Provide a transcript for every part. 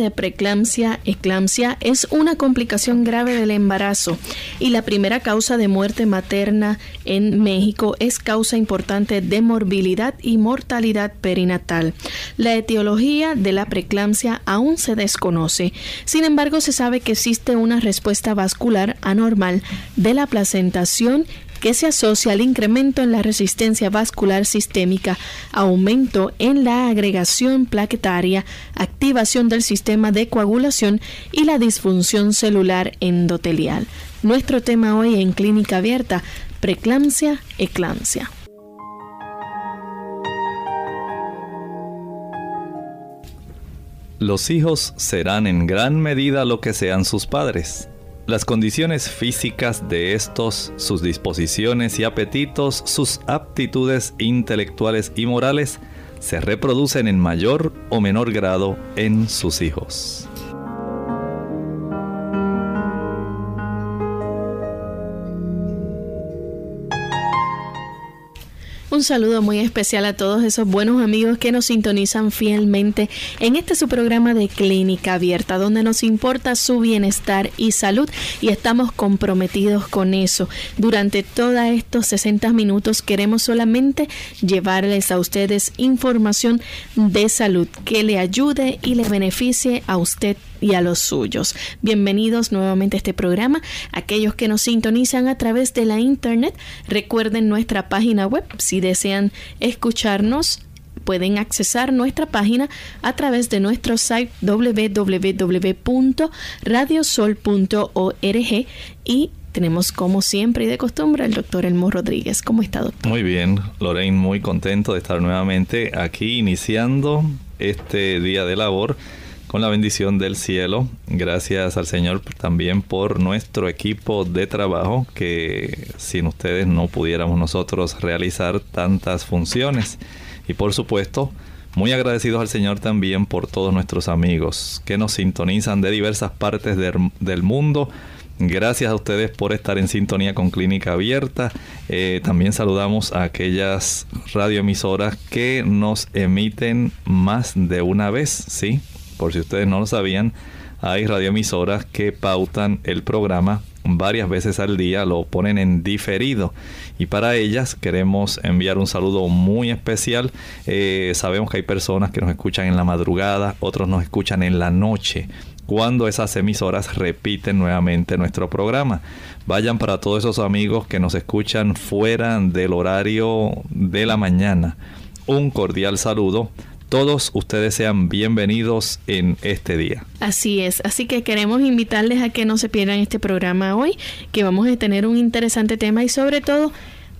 De preeclampsia, eclampsia, es una complicación grave del embarazo y la primera causa de muerte materna en México es causa importante de morbilidad y mortalidad perinatal. La etiología de la preeclampsia aún se desconoce. Sin embargo, se sabe que existe una respuesta vascular anormal de la placentación que se asocia al incremento en la resistencia vascular sistémica, aumento en la agregación plaquetaria, activación del sistema de coagulación y la disfunción celular endotelial. Nuestro tema hoy en Clínica Abierta, preeclampsia, eclampsia. Los hijos serán en gran medida lo que sean sus padres. Las condiciones físicas de estos, sus disposiciones y apetitos, sus aptitudes intelectuales y morales, se reproducen en mayor o menor grado en sus hijos. Un saludo muy especial a todos esos buenos amigos que nos sintonizan fielmente en este su programa de Clínica Abierta, donde nos importa su bienestar y salud y estamos comprometidos con eso. Durante todos estos 60 minutos queremos solamente llevarles a ustedes información de salud que le ayude y le beneficie a usted y a los suyos. Bienvenidos nuevamente a este programa. Aquellos que nos sintonizan a través de la internet, recuerden nuestra página web. Si desean escucharnos, pueden accesar nuestra página a través de nuestro site www.radiosol.org y tenemos como siempre y de costumbre al doctor Elmo Rodríguez. ¿Cómo está, doctor? Muy bien, Lorraine, muy contento de estar nuevamente aquí iniciando este día de labor con la bendición del cielo. Gracias al Señor también por nuestro equipo de trabajo que sin ustedes no pudiéramos nosotros realizar tantas funciones. Y por supuesto, muy agradecidos al Señor también por todos nuestros amigos que nos sintonizan de diversas partes del mundo. Gracias a ustedes por estar en sintonía con Clínica Abierta. Eh, también saludamos a aquellas radioemisoras que nos emiten más de una vez, ¿sí? Por si ustedes no lo sabían, hay radioemisoras que pautan el programa varias veces al día, lo ponen en diferido. Y para ellas queremos enviar un saludo muy especial. Eh, sabemos que hay personas que nos escuchan en la madrugada, otros nos escuchan en la noche cuando esas emisoras repiten nuevamente nuestro programa. Vayan para todos esos amigos que nos escuchan fuera del horario de la mañana. Un cordial saludo todos ustedes sean bienvenidos en este día. Así es, así que queremos invitarles a que no se pierdan este programa hoy, que vamos a tener un interesante tema y sobre todo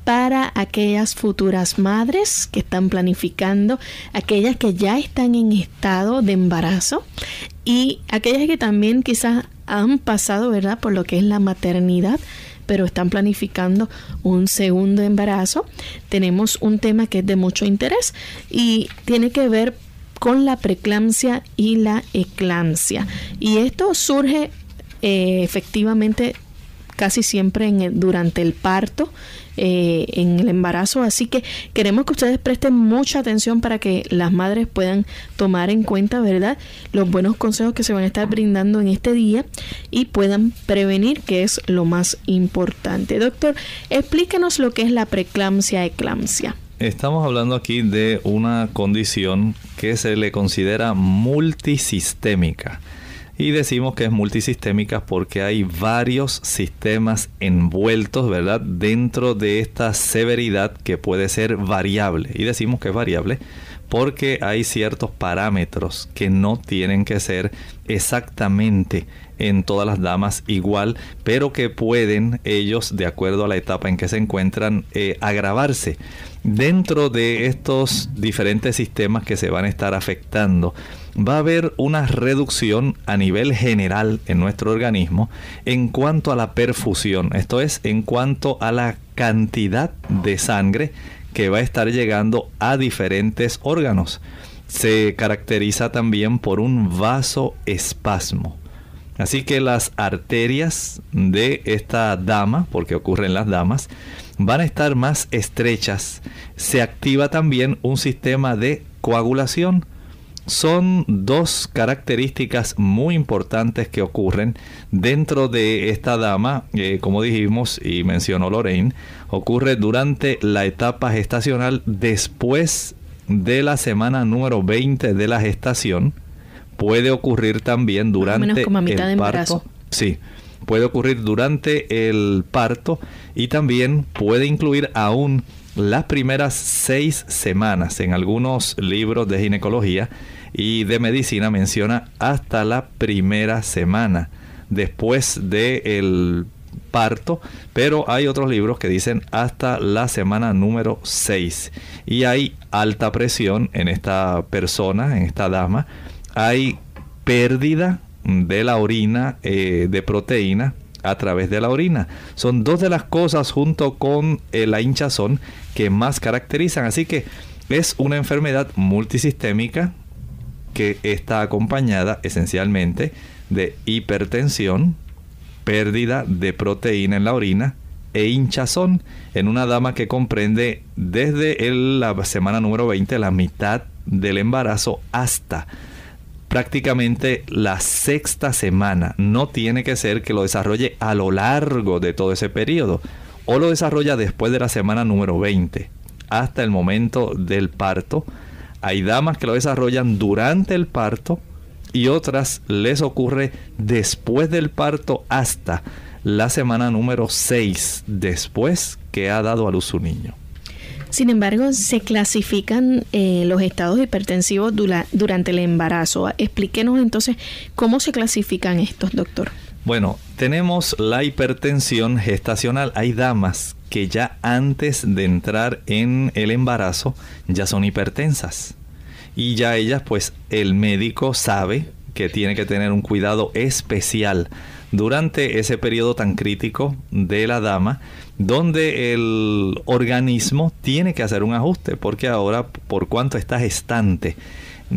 para aquellas futuras madres que están planificando, aquellas que ya están en estado de embarazo y aquellas que también quizás han pasado, ¿verdad?, por lo que es la maternidad pero están planificando un segundo embarazo, tenemos un tema que es de mucho interés y tiene que ver con la preeclampsia y la eclampsia. Y esto surge eh, efectivamente casi siempre en durante el parto, eh, en el embarazo. Así que queremos que ustedes presten mucha atención para que las madres puedan tomar en cuenta, ¿verdad?, los buenos consejos que se van a estar brindando en este día y puedan prevenir, que es lo más importante. Doctor, explíquenos lo que es la preeclampsia, eclampsia. Estamos hablando aquí de una condición que se le considera multisistémica. Y decimos que es multisistémica porque hay varios sistemas envueltos, ¿verdad? Dentro de esta severidad que puede ser variable. Y decimos que es variable porque hay ciertos parámetros que no tienen que ser exactamente en todas las damas igual, pero que pueden ellos, de acuerdo a la etapa en que se encuentran, eh, agravarse. Dentro de estos diferentes sistemas que se van a estar afectando, va a haber una reducción a nivel general en nuestro organismo en cuanto a la perfusión, esto es, en cuanto a la cantidad de sangre que va a estar llegando a diferentes órganos. Se caracteriza también por un vasoespasmo. Así que las arterias de esta dama, porque ocurre en las damas, van a estar más estrechas. Se activa también un sistema de coagulación. Son dos características muy importantes que ocurren dentro de esta dama, eh, como dijimos y mencionó Lorraine, ocurre durante la etapa gestacional después de la semana número 20 de la gestación puede ocurrir también durante el parto. Sí, puede ocurrir durante el parto y también puede incluir aún las primeras seis semanas. En algunos libros de ginecología y de medicina menciona hasta la primera semana después del parto, pero hay otros libros que dicen hasta la semana número 6 y hay alta presión en esta persona, en esta dama, hay pérdida de la orina eh, de proteína a través de la orina. Son dos de las cosas junto con eh, la hinchazón que más caracterizan. Así que es una enfermedad multisistémica que está acompañada esencialmente de hipertensión, pérdida de proteína en la orina e hinchazón en una dama que comprende desde la semana número 20, la mitad del embarazo, hasta prácticamente la sexta semana. No tiene que ser que lo desarrolle a lo largo de todo ese periodo. O lo desarrolla después de la semana número 20 hasta el momento del parto. Hay damas que lo desarrollan durante el parto y otras les ocurre después del parto hasta la semana número 6 después que ha dado a luz su niño. Sin embargo, se clasifican eh, los estados hipertensivos durante el embarazo. Explíquenos entonces cómo se clasifican estos, doctor. Bueno, tenemos la hipertensión gestacional. Hay damas que ya antes de entrar en el embarazo ya son hipertensas. Y ya ellas, pues el médico sabe que tiene que tener un cuidado especial durante ese periodo tan crítico de la dama donde el organismo tiene que hacer un ajuste, porque ahora, por cuanto está gestante,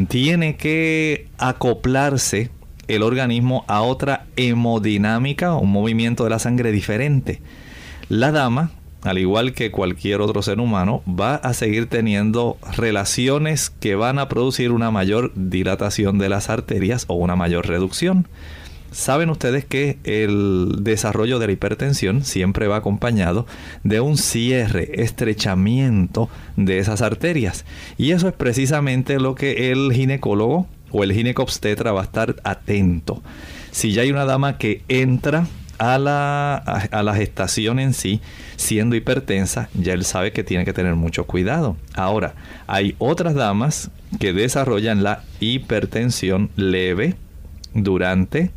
tiene que acoplarse el organismo a otra hemodinámica, un movimiento de la sangre diferente. La dama, al igual que cualquier otro ser humano, va a seguir teniendo relaciones que van a producir una mayor dilatación de las arterias o una mayor reducción. Saben ustedes que el desarrollo de la hipertensión siempre va acompañado de un cierre, estrechamiento de esas arterias. Y eso es precisamente lo que el ginecólogo o el ginecobstetra va a estar atento. Si ya hay una dama que entra a la, a la gestación en sí siendo hipertensa, ya él sabe que tiene que tener mucho cuidado. Ahora, hay otras damas que desarrollan la hipertensión leve durante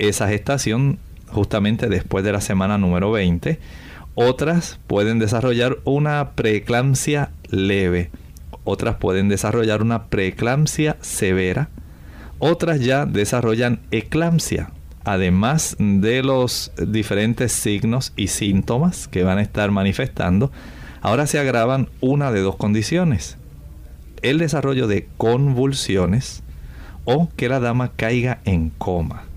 esa gestación justamente después de la semana número 20. Otras pueden desarrollar una preeclampsia leve. Otras pueden desarrollar una preeclampsia severa. Otras ya desarrollan eclampsia. Además de los diferentes signos y síntomas que van a estar manifestando, ahora se agravan una de dos condiciones. El desarrollo de convulsiones o que la dama caiga en coma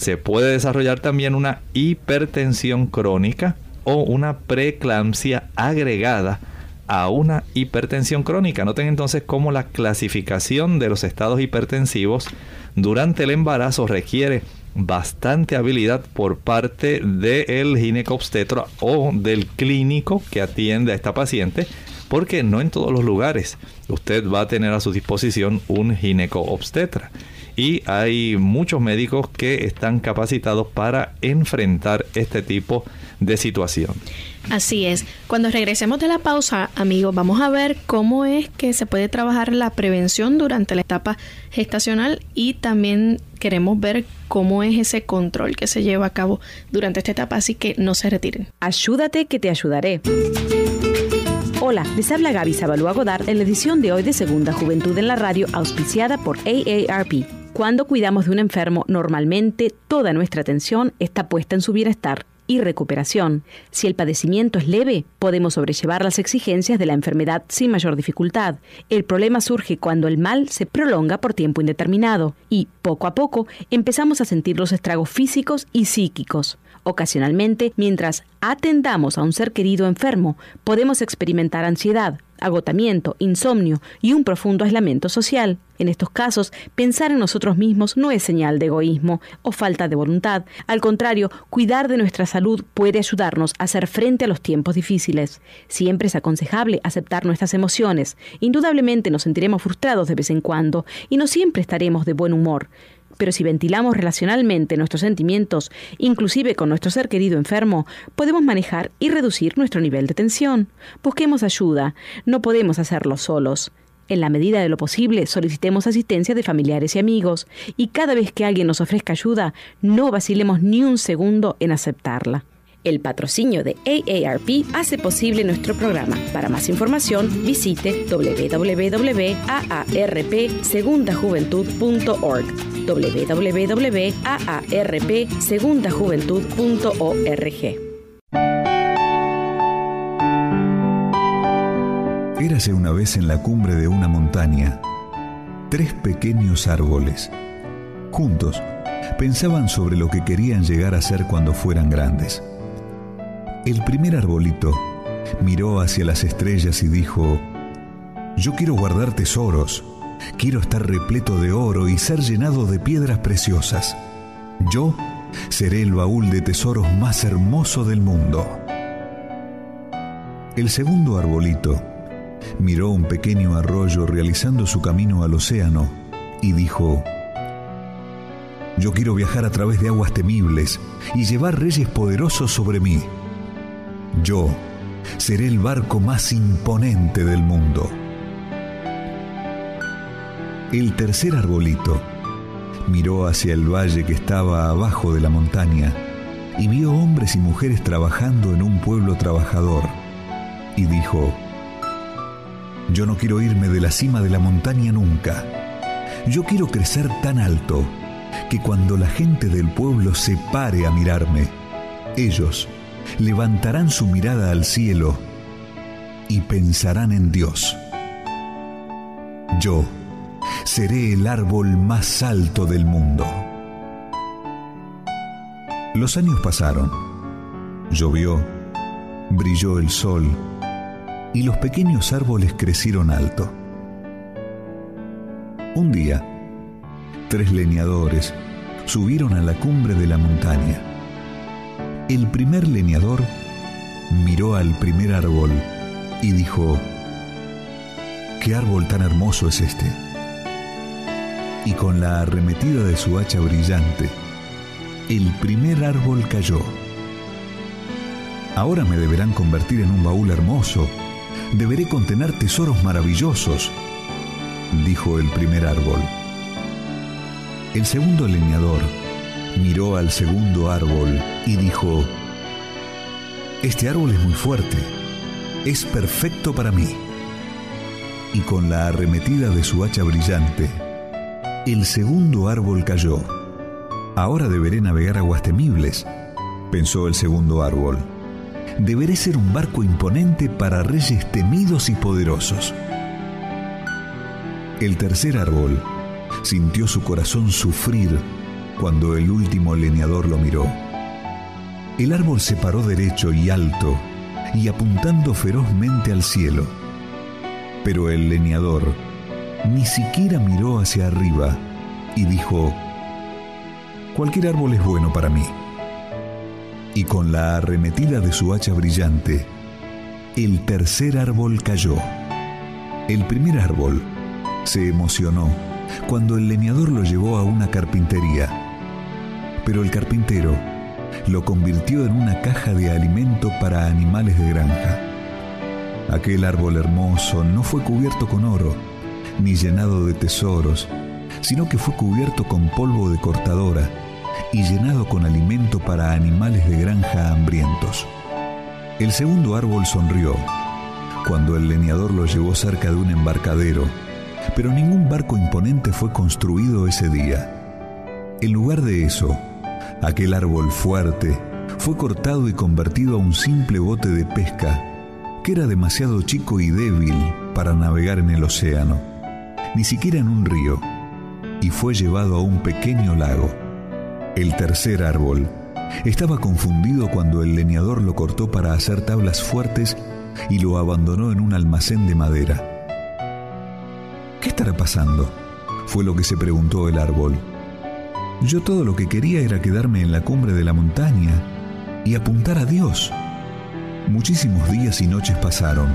se puede desarrollar también una hipertensión crónica o una preeclampsia agregada a una hipertensión crónica. Noten entonces cómo la clasificación de los estados hipertensivos durante el embarazo requiere bastante habilidad por parte del ginecobstetra o del clínico que atiende a esta paciente, porque no en todos los lugares usted va a tener a su disposición un gineco-obstetra. Y hay muchos médicos que están capacitados para enfrentar este tipo de situación. Así es. Cuando regresemos de la pausa, amigos, vamos a ver cómo es que se puede trabajar la prevención durante la etapa gestacional y también queremos ver cómo es ese control que se lleva a cabo durante esta etapa, así que no se retiren. Ayúdate que te ayudaré. Hola, les habla Gaby Zabalúa Godard en la edición de hoy de Segunda Juventud en la Radio, auspiciada por AARP. Cuando cuidamos de un enfermo, normalmente toda nuestra atención está puesta en su bienestar y recuperación. Si el padecimiento es leve, podemos sobrellevar las exigencias de la enfermedad sin mayor dificultad. El problema surge cuando el mal se prolonga por tiempo indeterminado y, poco a poco, empezamos a sentir los estragos físicos y psíquicos. Ocasionalmente, mientras atendamos a un ser querido enfermo, podemos experimentar ansiedad, agotamiento, insomnio y un profundo aislamiento social. En estos casos, pensar en nosotros mismos no es señal de egoísmo o falta de voluntad. Al contrario, cuidar de nuestra salud puede ayudarnos a hacer frente a los tiempos difíciles. Siempre es aconsejable aceptar nuestras emociones. Indudablemente nos sentiremos frustrados de vez en cuando y no siempre estaremos de buen humor pero si ventilamos relacionalmente nuestros sentimientos, inclusive con nuestro ser querido enfermo, podemos manejar y reducir nuestro nivel de tensión. Busquemos ayuda, no podemos hacerlo solos. En la medida de lo posible, solicitemos asistencia de familiares y amigos, y cada vez que alguien nos ofrezca ayuda, no vacilemos ni un segundo en aceptarla. El patrocinio de AARP hace posible nuestro programa. Para más información, visite www.aarpsegundajuventud.org www.aarpsegundajuventud.org. Érase una vez en la cumbre de una montaña tres pequeños árboles. Juntos pensaban sobre lo que querían llegar a ser cuando fueran grandes. El primer arbolito miró hacia las estrellas y dijo, Yo quiero guardar tesoros, quiero estar repleto de oro y ser llenado de piedras preciosas. Yo seré el baúl de tesoros más hermoso del mundo. El segundo arbolito miró un pequeño arroyo realizando su camino al océano y dijo, Yo quiero viajar a través de aguas temibles y llevar reyes poderosos sobre mí. Yo seré el barco más imponente del mundo. El tercer arbolito miró hacia el valle que estaba abajo de la montaña y vio hombres y mujeres trabajando en un pueblo trabajador y dijo, yo no quiero irme de la cima de la montaña nunca. Yo quiero crecer tan alto que cuando la gente del pueblo se pare a mirarme, ellos levantarán su mirada al cielo y pensarán en Dios. Yo seré el árbol más alto del mundo. Los años pasaron, llovió, brilló el sol y los pequeños árboles crecieron alto. Un día, tres leñadores subieron a la cumbre de la montaña el primer leñador miró al primer árbol y dijo, ¿qué árbol tan hermoso es este? Y con la arremetida de su hacha brillante, el primer árbol cayó. Ahora me deberán convertir en un baúl hermoso, deberé contener tesoros maravillosos, dijo el primer árbol. El segundo leñador miró al segundo árbol y dijo, Este árbol es muy fuerte, es perfecto para mí. Y con la arremetida de su hacha brillante, el segundo árbol cayó. Ahora deberé navegar aguas temibles, pensó el segundo árbol. Deberé ser un barco imponente para reyes temidos y poderosos. El tercer árbol sintió su corazón sufrir cuando el último leñador lo miró. El árbol se paró derecho y alto y apuntando ferozmente al cielo. Pero el leñador ni siquiera miró hacia arriba y dijo, cualquier árbol es bueno para mí. Y con la arremetida de su hacha brillante, el tercer árbol cayó. El primer árbol se emocionó cuando el leñador lo llevó a una carpintería, pero el carpintero lo convirtió en una caja de alimento para animales de granja. Aquel árbol hermoso no fue cubierto con oro, ni llenado de tesoros, sino que fue cubierto con polvo de cortadora y llenado con alimento para animales de granja hambrientos. El segundo árbol sonrió cuando el leñador lo llevó cerca de un embarcadero, pero ningún barco imponente fue construido ese día. En lugar de eso, aquel árbol fuerte fue cortado y convertido a un simple bote de pesca que era demasiado chico y débil para navegar en el océano, ni siquiera en un río, y fue llevado a un pequeño lago. El tercer árbol estaba confundido cuando el leñador lo cortó para hacer tablas fuertes y lo abandonó en un almacén de madera. ¿Qué estará pasando? fue lo que se preguntó el árbol. Yo todo lo que quería era quedarme en la cumbre de la montaña y apuntar a Dios. Muchísimos días y noches pasaron.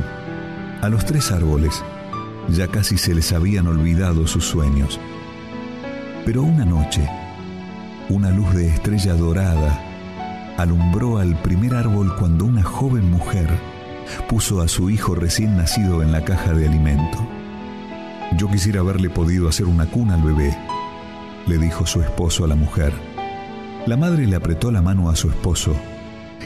A los tres árboles ya casi se les habían olvidado sus sueños. Pero una noche, una luz de estrella dorada alumbró al primer árbol cuando una joven mujer puso a su hijo recién nacido en la caja de alimento. Yo quisiera haberle podido hacer una cuna al bebé, le dijo su esposo a la mujer. La madre le apretó la mano a su esposo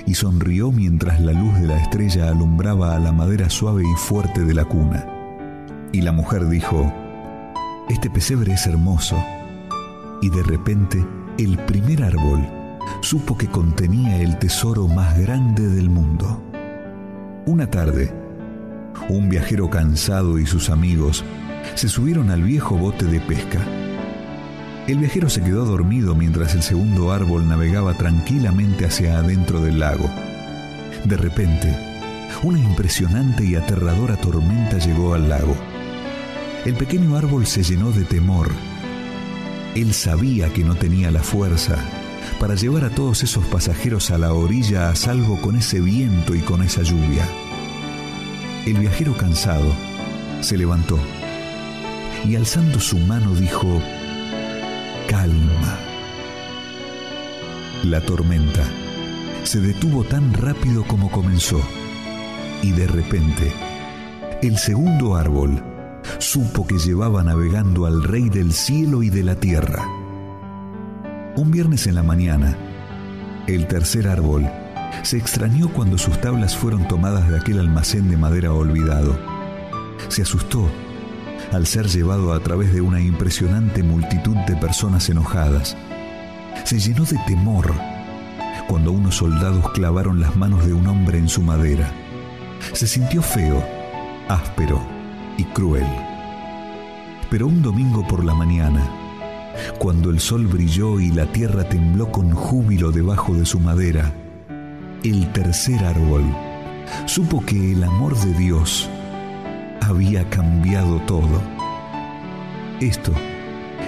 y sonrió mientras la luz de la estrella alumbraba a la madera suave y fuerte de la cuna. Y la mujer dijo, Este pesebre es hermoso. Y de repente, el primer árbol supo que contenía el tesoro más grande del mundo. Una tarde, un viajero cansado y sus amigos se subieron al viejo bote de pesca. El viajero se quedó dormido mientras el segundo árbol navegaba tranquilamente hacia adentro del lago. De repente, una impresionante y aterradora tormenta llegó al lago. El pequeño árbol se llenó de temor. Él sabía que no tenía la fuerza para llevar a todos esos pasajeros a la orilla a salvo con ese viento y con esa lluvia. El viajero cansado se levantó y alzando su mano dijo, calma. La tormenta se detuvo tan rápido como comenzó y de repente el segundo árbol supo que llevaba navegando al rey del cielo y de la tierra. Un viernes en la mañana, el tercer árbol se extrañó cuando sus tablas fueron tomadas de aquel almacén de madera olvidado. Se asustó al ser llevado a través de una impresionante multitud de personas enojadas. Se llenó de temor cuando unos soldados clavaron las manos de un hombre en su madera. Se sintió feo, áspero y cruel. Pero un domingo por la mañana, cuando el sol brilló y la tierra tembló con júbilo debajo de su madera, el tercer árbol supo que el amor de Dios había cambiado todo. Esto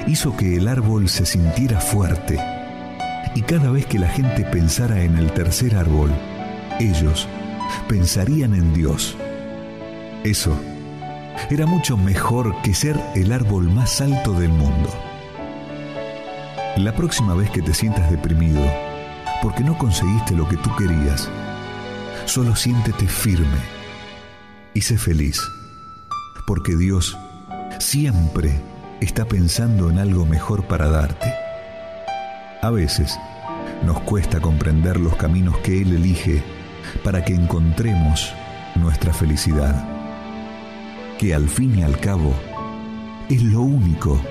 hizo que el árbol se sintiera fuerte y cada vez que la gente pensara en el tercer árbol, ellos pensarían en Dios. Eso era mucho mejor que ser el árbol más alto del mundo. La próxima vez que te sientas deprimido porque no conseguiste lo que tú querías, solo siéntete firme y sé feliz, porque Dios siempre está pensando en algo mejor para darte. A veces nos cuesta comprender los caminos que Él elige para que encontremos nuestra felicidad, que al fin y al cabo es lo único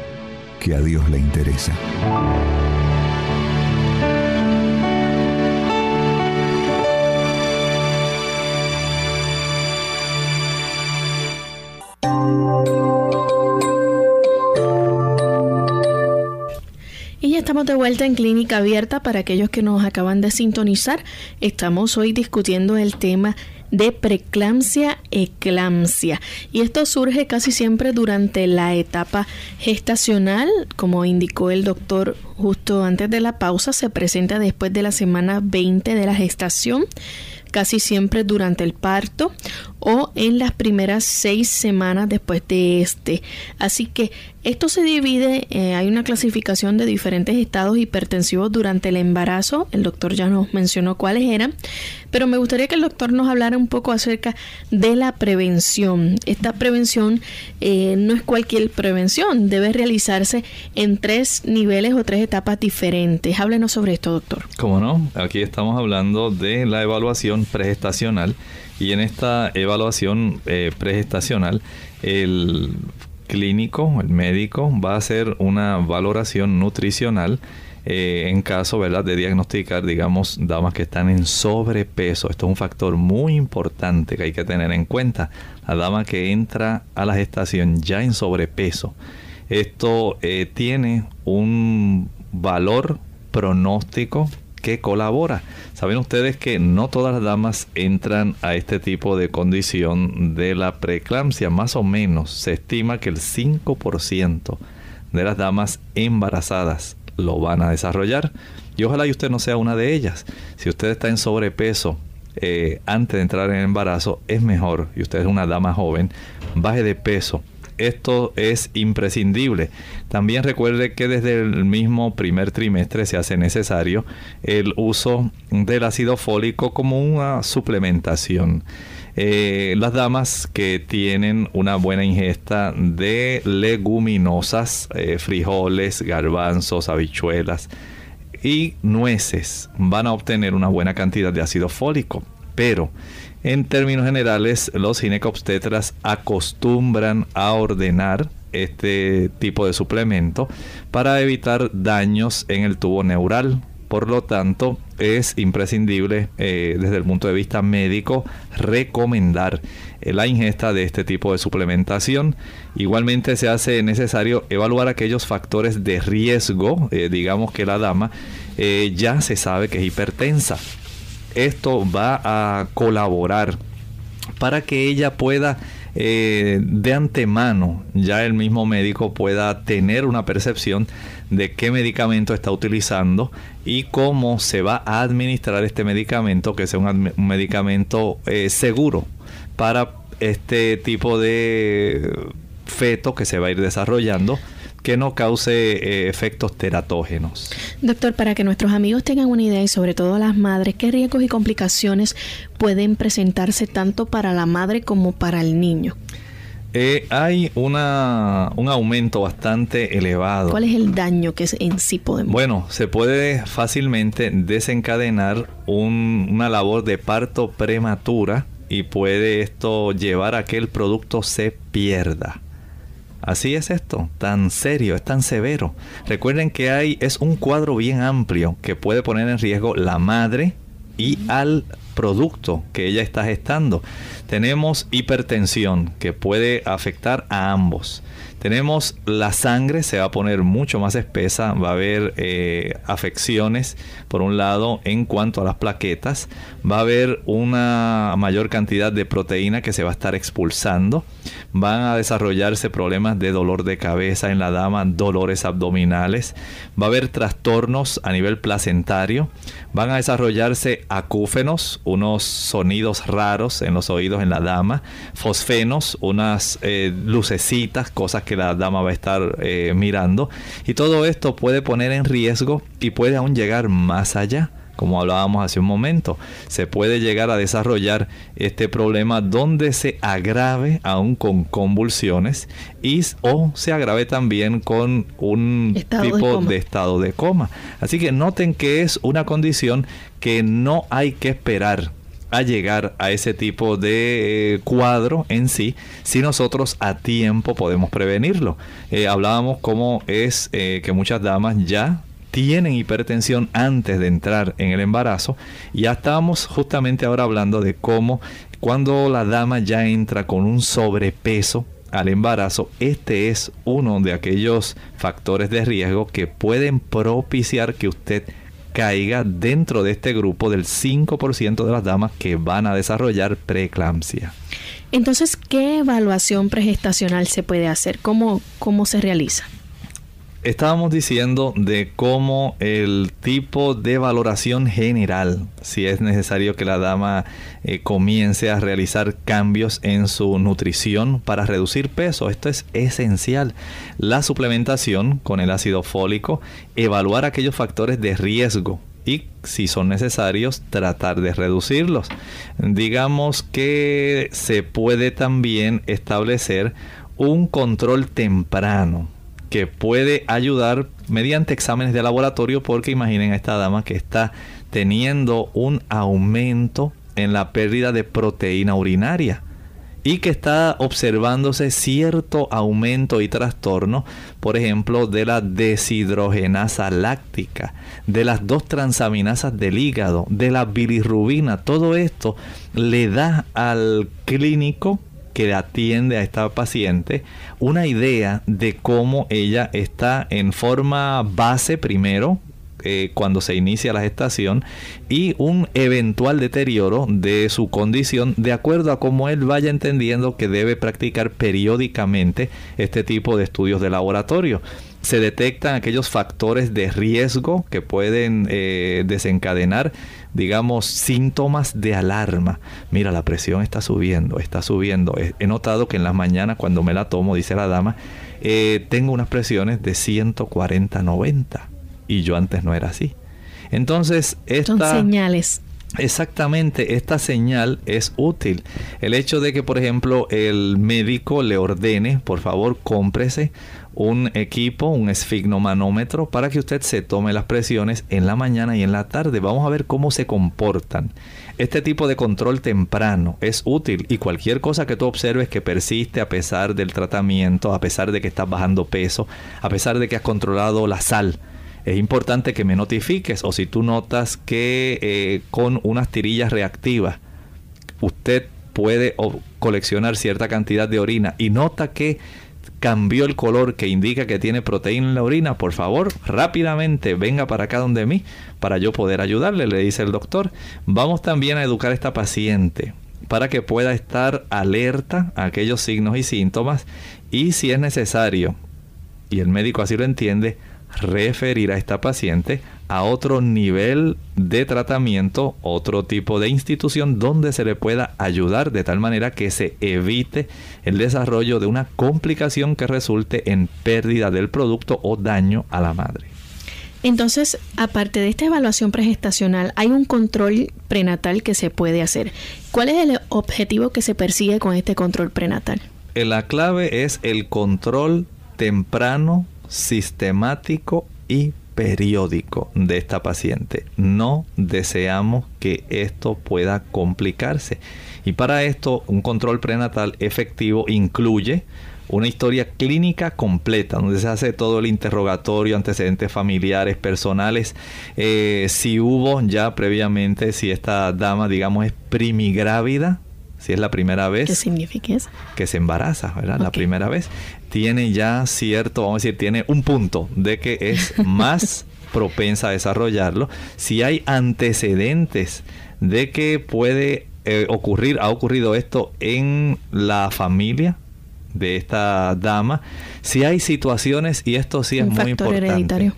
que a Dios le interesa. De vuelta en Clínica Abierta para aquellos que nos acaban de sintonizar. Estamos hoy discutiendo el tema de preeclampsia, eclampsia. Y esto surge casi siempre durante la etapa gestacional, como indicó el doctor justo antes de la pausa, se presenta después de la semana 20 de la gestación casi siempre durante el parto o en las primeras seis semanas después de este. Así que esto se divide, eh, hay una clasificación de diferentes estados hipertensivos durante el embarazo, el doctor ya nos mencionó cuáles eran, pero me gustaría que el doctor nos hablara un poco acerca de la prevención. Esta prevención eh, no es cualquier prevención, debe realizarse en tres niveles o tres etapas diferentes. Háblenos sobre esto, doctor. Cómo no, aquí estamos hablando de la evaluación pregestacional y en esta evaluación eh, pregestacional el clínico, el médico, va a hacer una valoración nutricional eh, en caso ¿verdad? de diagnosticar, digamos, damas que están en sobrepeso. Esto es un factor muy importante que hay que tener en cuenta. La dama que entra a la gestación ya en sobrepeso. Esto eh, tiene un valor pronóstico que colabora. Saben ustedes que no todas las damas entran a este tipo de condición de la preeclampsia. Más o menos se estima que el 5% de las damas embarazadas lo van a desarrollar. Y ojalá y usted no sea una de ellas. Si usted está en sobrepeso eh, antes de entrar en el embarazo, es mejor, y usted es una dama joven, baje de peso esto es imprescindible. También recuerde que desde el mismo primer trimestre se hace necesario el uso del ácido fólico como una suplementación. Eh, las damas que tienen una buena ingesta de leguminosas, eh, frijoles, garbanzos, habichuelas y nueces van a obtener una buena cantidad de ácido fólico. Pero en términos generales, los ginecobstetras acostumbran a ordenar este tipo de suplemento para evitar daños en el tubo neural. Por lo tanto, es imprescindible eh, desde el punto de vista médico recomendar eh, la ingesta de este tipo de suplementación. Igualmente se hace necesario evaluar aquellos factores de riesgo, eh, digamos que la dama ya se sabe que es hipertensa esto va a colaborar para que ella pueda eh, de antemano ya el mismo médico pueda tener una percepción de qué medicamento está utilizando y cómo se va a administrar este medicamento, que sea un, medicamento eh, seguro para este tipo de feto que se va a ir desarrollando que no cause eh, efectos teratógenos. Doctor, para que nuestros amigos tengan una idea y sobre todo las madres, ¿qué riesgos y complicaciones pueden presentarse tanto para la madre como para el niño? Eh, hay una, un aumento bastante elevado. ¿Cuál es el daño que en sí podemos? Bueno, se puede fácilmente desencadenar una labor de parto prematura y puede esto llevar a que el producto se pierda. Así es esto, tan serio, es tan severo. Recuerden que hay es un cuadro bien amplio que puede poner en riesgo la madre y al producto que ella está gestando. Tenemos hipertensión que puede afectar a ambos. Tenemos la sangre, se va a poner mucho más espesa, va a haber eh, afecciones, por un lado, en cuanto a las plaquetas, va a haber una mayor cantidad de proteína que se va a estar expulsando, van a desarrollarse problemas de dolor de cabeza en la dama, dolores abdominales, va a haber trastornos a nivel placentario, van a desarrollarse acúfenos, unos sonidos raros en los oídos en la dama, fosfenos, unas eh, lucecitas, cosas que la dama va a estar eh, mirando. Y todo esto puede poner en riesgo y puede aún llegar más allá como hablábamos hace un momento, se puede llegar a desarrollar este problema donde se agrave aún con convulsiones y o se agrave también con un tipo de estado de coma. Así que noten que es una condición que no hay que esperar a llegar a ese tipo de eh, cuadro en sí si nosotros a tiempo podemos prevenirlo. Eh, hablábamos cómo es eh, que muchas damas ya tienen hipertensión antes de entrar en el embarazo. Ya estábamos justamente ahora hablando de cómo cuando la dama ya entra con un sobrepeso, al embarazo, este es uno de aquellos factores de riesgo que pueden propiciar que usted caiga dentro de este grupo del 5% de las damas que van a desarrollar preeclampsia. Entonces, ¿qué evaluación pregestacional se puede hacer? ¿Cómo, cómo se realiza? Estábamos diciendo de cómo el tipo de valoración general, si es necesario que la dama eh, comience a realizar cambios en su nutrición para reducir peso, esto es esencial. La suplementación con el ácido fólico, evaluar aquellos factores de riesgo y si son necesarios tratar de reducirlos. Digamos que se puede también establecer un control temprano que puede ayudar mediante exámenes de laboratorio porque imaginen a esta dama que está teniendo un aumento en la pérdida de proteína urinaria y que está observándose cierto aumento y trastorno, por ejemplo, de la deshidrogenasa láctica, de las dos transaminasas del hígado, de la bilirrubina, todo esto le da al clínico que atiende a esta paciente una idea de cómo ella está en forma base primero, eh, cuando se inicia la gestación y un eventual deterioro de su condición de acuerdo a cómo él vaya entendiendo que debe practicar periódicamente este tipo de estudios de laboratorio. Se detectan aquellos factores de riesgo que pueden eh, desencadenar, digamos, síntomas de alarma. Mira, la presión está subiendo, está subiendo. He, notado que en las mañanas cuando me la tomo, dice la dama, eh, tengo unas presiones de 140-90 y yo antes no era así. Entonces, estas Son señales. Exactamente, esta señal es útil. El hecho de que, por ejemplo, el médico le ordene, por favor, cómprese un equipo, un esfignomanómetro, para que usted se tome las presiones en la mañana y en la tarde. Vamos a ver cómo se comportan. Este tipo de control temprano es útil y cualquier cosa que tú observes que persiste a pesar del tratamiento, a pesar de que estás bajando peso, a pesar de que has controlado la sal, es importante que me notifiques o si tú notas que eh, con unas tirillas reactivas usted puede coleccionar cierta cantidad de orina y nota que cambió el color que indica que tiene proteína en la orina, por favor, rápidamente venga para acá donde mí para yo poder ayudarle, le dice el doctor. Vamos también a educar a esta paciente para que pueda estar alerta a aquellos signos y síntomas y si es necesario, y el médico así lo entiende, referir a esta paciente a otro nivel de tratamiento, otro tipo de institución donde se le pueda ayudar de tal manera que se evite el desarrollo de una complicación que resulte en pérdida del producto o daño a la madre. Entonces, aparte de esta evaluación pregestacional, hay un control prenatal que se puede hacer. ¿Cuál es el objetivo que se persigue con este control prenatal? La clave es el control temprano sistemático y periódico de esta paciente. No deseamos que esto pueda complicarse. Y para esto, un control prenatal efectivo incluye una historia clínica completa, donde se hace todo el interrogatorio, antecedentes familiares, personales, eh, si hubo ya previamente, si esta dama, digamos, es primigrávida, si es la primera vez. ¿Qué significa eso? Que se embaraza, ¿verdad? La primera vez. Tiene ya cierto, vamos a decir, tiene un punto de que es más propensa a desarrollarlo. Si hay antecedentes de que puede eh, ocurrir, ha ocurrido esto en la familia de esta dama. Si hay situaciones, y esto sí es muy importante. Hereditario.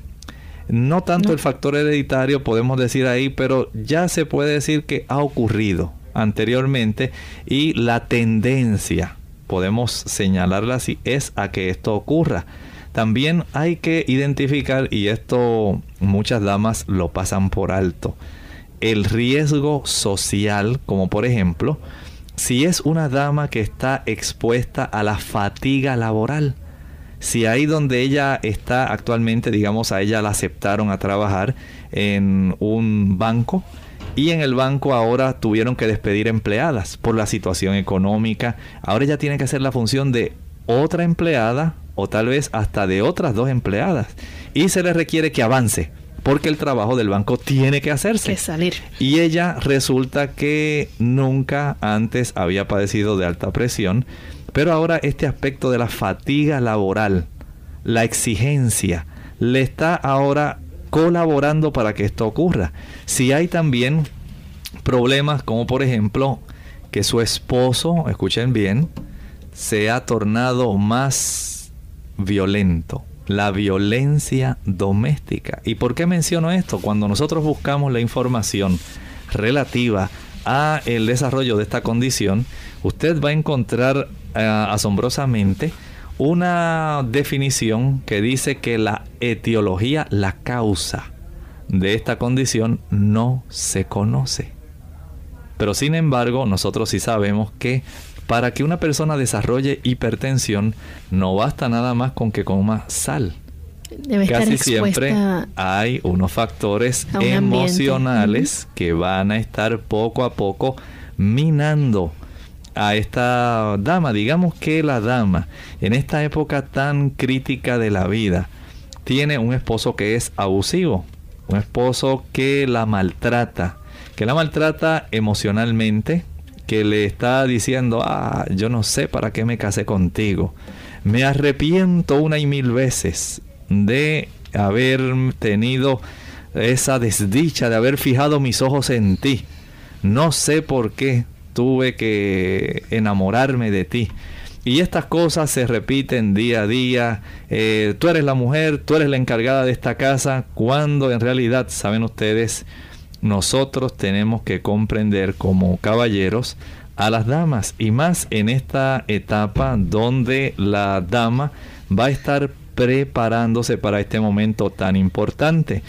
No tanto el factor hereditario, podemos decir ahí, pero ya se puede decir que ha ocurrido anteriormente y la tendencia, podemos señalarla así, es a que esto ocurra. También hay que identificar, y esto muchas damas lo pasan por alto, el riesgo social, como por ejemplo, si es una dama que está expuesta a la fatiga laboral, si ahí donde ella está actualmente, digamos, a ella la aceptaron a trabajar en un banco, y en el banco ahora tuvieron que despedir empleadas por la situación económica. Ahora ella tiene que hacer la función de otra empleada o tal vez hasta de otras dos empleadas. Y se le requiere que avance porque el trabajo del banco tiene que hacerse. Que salir. Y ella resulta que nunca antes había padecido de alta presión Pero ahora este aspecto de la fatiga laboral, la exigencia, le está ahora colaborando para que esto ocurra. Si hay también problemas como por ejemplo que su esposo, escuchen bien, se ha tornado más violento, la violencia doméstica. ¿Y por qué menciono esto? Cuando nosotros buscamos la información relativa a el desarrollo de esta condición, usted va a encontrar eh, asombrosamente una definición que dice que la etiología, la causa de esta condición no se conoce. Pero sin embargo, nosotros sí sabemos que para que una persona desarrolle hipertensión no basta nada más con que coma sal. Casi siempre hay unos factores emocionales que van a estar poco a poco minando a esta dama. Digamos que la dama, en esta época tan crítica de la vida, tiene un esposo que es abusivo, un esposo que la maltrata, que la maltrata emocionalmente, que le está diciendo, ah, yo no sé para qué me casé contigo. Me arrepiento una y mil veces de haber tenido esa desdicha, de haber fijado mis ojos en ti. No sé por qué tuve que enamorarme de ti. Y estas cosas se repiten día a día. Eh, tú eres la mujer, tú eres la encargada de esta casa, cuando en realidad, saben ustedes, nosotros tenemos que comprender como caballeros a las damas y más en esta etapa donde la dama va a estar preparándose para este momento tan importante.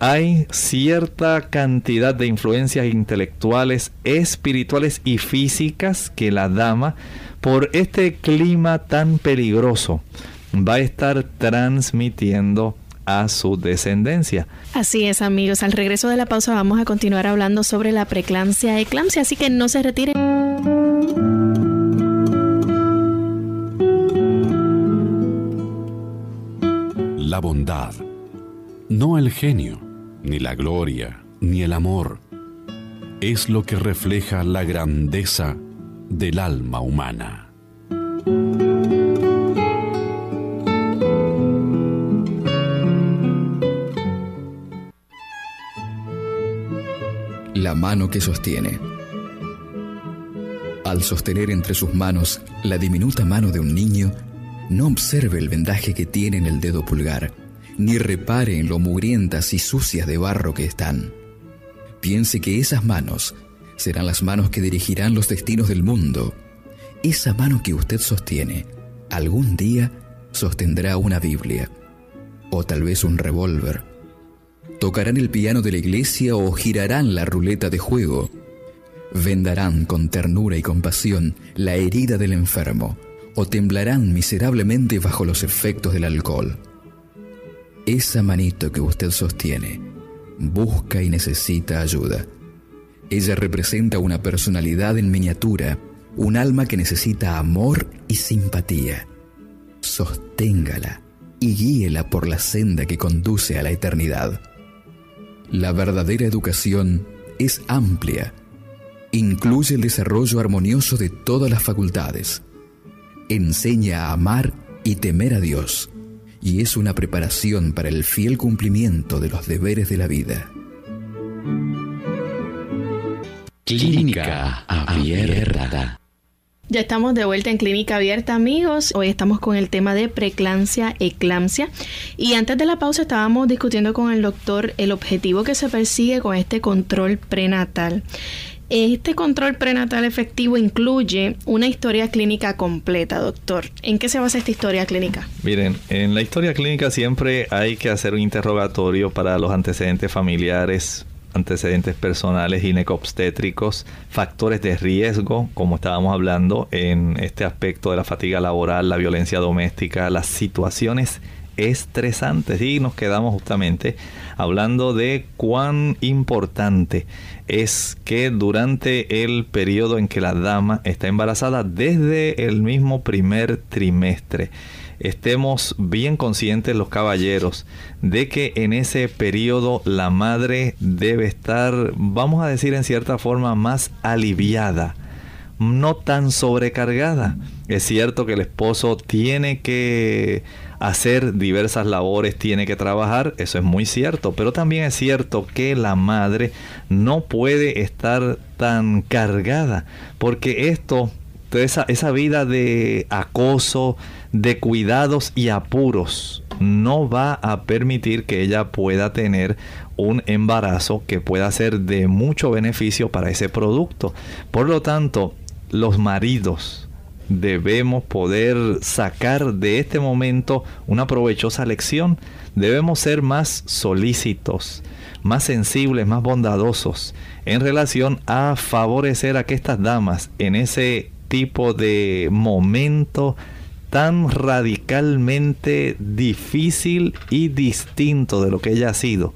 Hay cierta cantidad de influencias intelectuales, espirituales y físicas que la dama, por este clima tan peligroso, va a estar transmitiendo a su descendencia. Así es, amigos. Al regreso de la pausa vamos a continuar hablando sobre la preclancia eclampsia, así que no se retiren. La bondad, no el genio, ni la gloria, ni el amor, es lo que refleja la grandeza del alma humana. la mano que sostiene. Al sostener entre sus manos la diminuta mano de un niño, no observe el vendaje que tiene en el dedo pulgar, ni repare en lo mugrientas y sucias de barro que están. Piense que esas manos serán las manos que dirigirán los destinos del mundo. Esa mano que usted sostiene, algún día sostendrá una Biblia, o tal vez un revólver, tocarán el piano de la iglesia o girarán la ruleta de juego. Vendarán con ternura y compasión la herida del enfermo o temblarán miserablemente bajo los efectos del alcohol. Esa manito que usted sostiene busca y necesita ayuda. Ella representa una personalidad en miniatura, un alma que necesita amor y simpatía. Sosténgala y guíela por la senda que conduce a la eternidad. La verdadera educación es amplia, incluye el desarrollo armonioso de todas las facultades, enseña a amar y temer a Dios, y es una preparación para el fiel cumplimiento de los deberes de la vida. Clínica Abierta. Ya estamos de vuelta en Clínica Abierta, amigos. Hoy estamos con el tema de preclancia, eclampsia. Y antes de la pausa estábamos discutiendo con el doctor el objetivo que se persigue con este control prenatal. Este control prenatal efectivo incluye una historia clínica completa, doctor. ¿En qué se basa esta historia clínica? Miren, en la historia clínica siempre hay que hacer un interrogatorio para los antecedentes familiares, antecedentes personales ginecobstétricos, factores de riesgo, como estábamos hablando en este aspecto de la fatiga laboral, la violencia doméstica, las situaciones estresantes. Y nos quedamos justamente hablando de cuán importante es que durante el periodo en que la dama está embarazada, desde el mismo primer trimestre, estemos bien conscientes los caballeros de que en ese periodo la madre debe estar, vamos a decir en cierta forma, más aliviada no tan sobrecargada. Es cierto que el esposo tiene que hacer diversas labores, tiene que trabajar, eso es muy cierto, pero también es cierto que la madre no puede estar tan cargada, porque esto, esa, esa vida de acoso, de cuidados y apuros, no va a permitir que ella pueda tener un embarazo que pueda ser de mucho beneficio para ese producto. Por lo tanto, los maridos debemos poder sacar de este momento una provechosa lección. Debemos ser más solícitos, más sensibles, más bondadosos en relación a favorecer a que estas damas en ese tipo de momento tan radicalmente difícil y distinto de lo que ella ha sido,